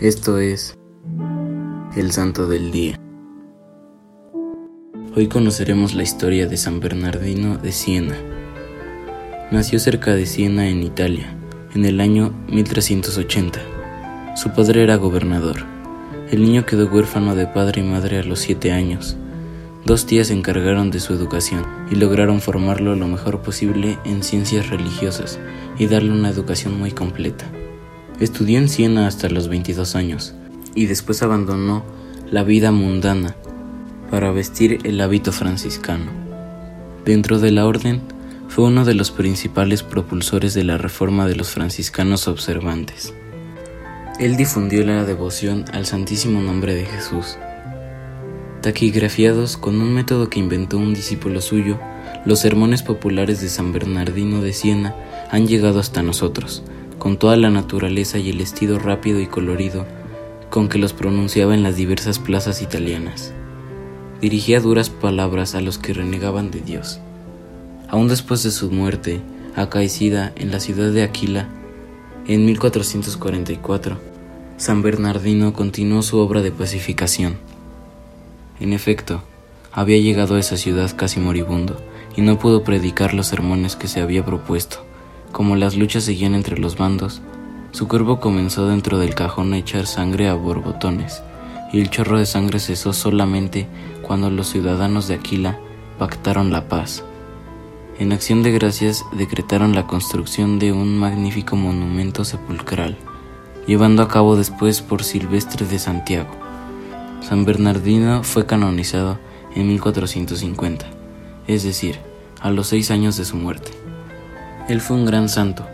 Esto es el Santo del Día. Hoy conoceremos la historia de San Bernardino de Siena. Nació cerca de Siena en Italia, en el año 1380. Su padre era gobernador. El niño quedó huérfano de padre y madre a los siete años. Dos tías se encargaron de su educación y lograron formarlo lo mejor posible en ciencias religiosas y darle una educación muy completa. Estudió en Siena hasta los 22 años y después abandonó la vida mundana para vestir el hábito franciscano. Dentro de la orden, fue uno de los principales propulsores de la reforma de los franciscanos observantes. Él difundió la devoción al Santísimo Nombre de Jesús. Taquigrafiados con un método que inventó un discípulo suyo, los sermones populares de San Bernardino de Siena han llegado hasta nosotros, con toda la naturaleza y el estilo rápido y colorido con que los pronunciaba en las diversas plazas italianas. Dirigía duras palabras a los que renegaban de Dios. Aún después de su muerte, acaecida en la ciudad de Aquila, en 1444, San Bernardino continuó su obra de pacificación. En efecto, había llegado a esa ciudad casi moribundo y no pudo predicar los sermones que se había propuesto. Como las luchas seguían entre los bandos, su cuerpo comenzó dentro del cajón a echar sangre a borbotones, y el chorro de sangre cesó solamente cuando los ciudadanos de Aquila pactaron la paz. En acción de gracias decretaron la construcción de un magnífico monumento sepulcral, llevando a cabo después por Silvestre de Santiago. San Bernardino fue canonizado en 1450, es decir, a los seis años de su muerte. Él fue un gran santo,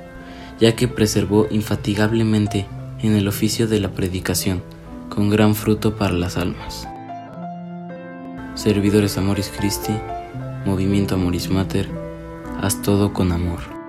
ya que preservó infatigablemente en el oficio de la predicación, con gran fruto para las almas. Servidores Amoris Christi, Movimiento Amoris Mater, haz todo con amor.